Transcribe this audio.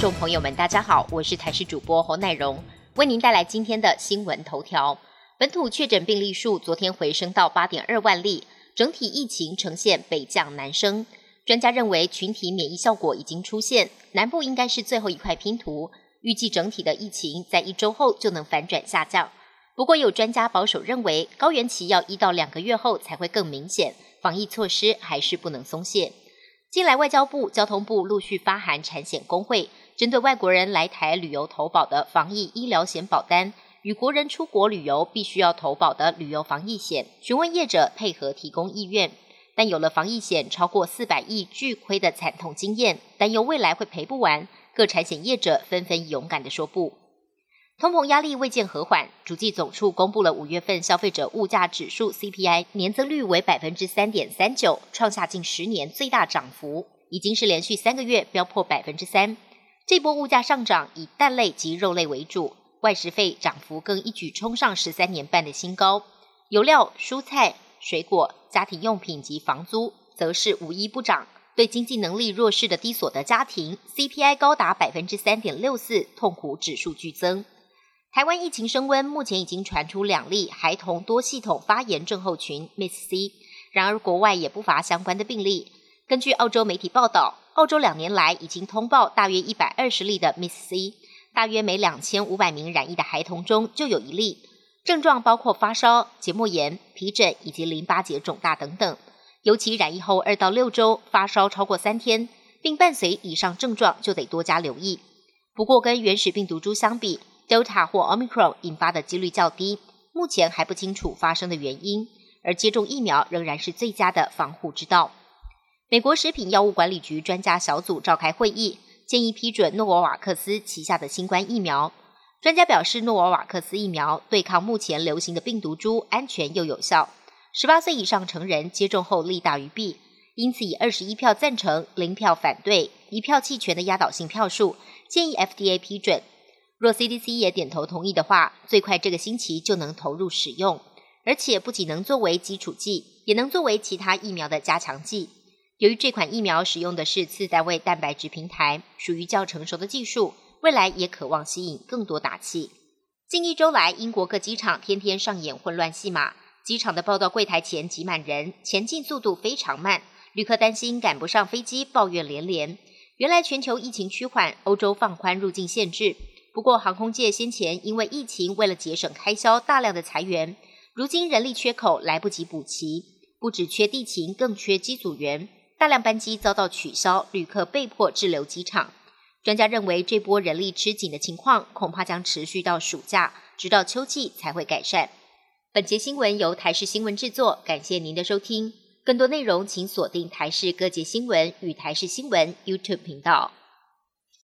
众朋友们，大家好，我是台视主播侯乃荣，为您带来今天的新闻头条。本土确诊病例数昨天回升到八点二万例，整体疫情呈现北降南升。专家认为群体免疫效果已经出现，南部应该是最后一块拼图，预计整体的疫情在一周后就能反转下降。不过有专家保守认为，高原期要一到两个月后才会更明显，防疫措施还是不能松懈。近来，外交部、交通部陆续发函产险工会，针对外国人来台旅游投保的防疫医疗险保单与国人出国旅游必须要投保的旅游防疫险，询问业者配合提供意愿。但有了防疫险超过四百亿巨亏的惨痛经验，担忧未来会赔不完，各产险业者纷纷勇敢地说不。通膨压力未见和缓，主计总处公布了五月份消费者物价指数 CPI 年增率为百分之三点三九，创下近十年最大涨幅，已经是连续三个月飙破百分之三。这波物价上涨以蛋类及肉类为主，外食费涨幅更一举冲上十三年半的新高。油料、蔬菜、水果、家庭用品及房租则是无一不涨。对经济能力弱势的低所得家庭，CPI 高达百分之三点六四，痛苦指数剧增。台湾疫情升温，目前已经传出两例孩童多系统发炎症候群 （MIS-C）。然而，国外也不乏相关的病例。根据澳洲媒体报道，澳洲两年来已经通报大约一百二十例的 Miss C，大约每两千五百名染疫的孩童中就有一例。症状包括发烧、结膜炎、皮疹以及淋巴结肿大等等。尤其染疫后二到六周发烧超过三天，并伴随以上症状，就得多加留意。不过，跟原始病毒株相比，Delta 或 Omicron 引发的几率较低，目前还不清楚发生的原因，而接种疫苗仍然是最佳的防护之道。美国食品药物管理局专家小组召开会议，建议批准诺瓦瓦克斯旗下的新冠疫苗。专家表示，诺瓦瓦克斯疫苗对抗目前流行的病毒株安全又有效，十八岁以上成人接种后利大于弊，因此以二十一票赞成、零票反对、一票弃权的压倒性票数，建议 FDA 批准。若 CDC 也点头同意的话，最快这个星期就能投入使用，而且不仅能作为基础剂，也能作为其他疫苗的加强剂。由于这款疫苗使用的是次单位蛋白质平台，属于较成熟的技术，未来也渴望吸引更多打气。近一周来，英国各机场天天上演混乱戏码，机场的报到柜台前挤满人，前进速度非常慢，旅客担心赶不上飞机，抱怨连连。原来全球疫情趋缓，欧洲放宽入境限制。不过，航空界先前因为疫情，为了节省开销，大量的裁员。如今人力缺口来不及补齐，不只缺地勤，更缺机组员，大量班机遭到取消，旅客被迫滞留机场。专家认为，这波人力吃紧的情况恐怕将持续到暑假，直到秋季才会改善。本节新闻由台视新闻制作，感谢您的收听。更多内容请锁定台视各界新闻与台视新闻 YouTube 频道。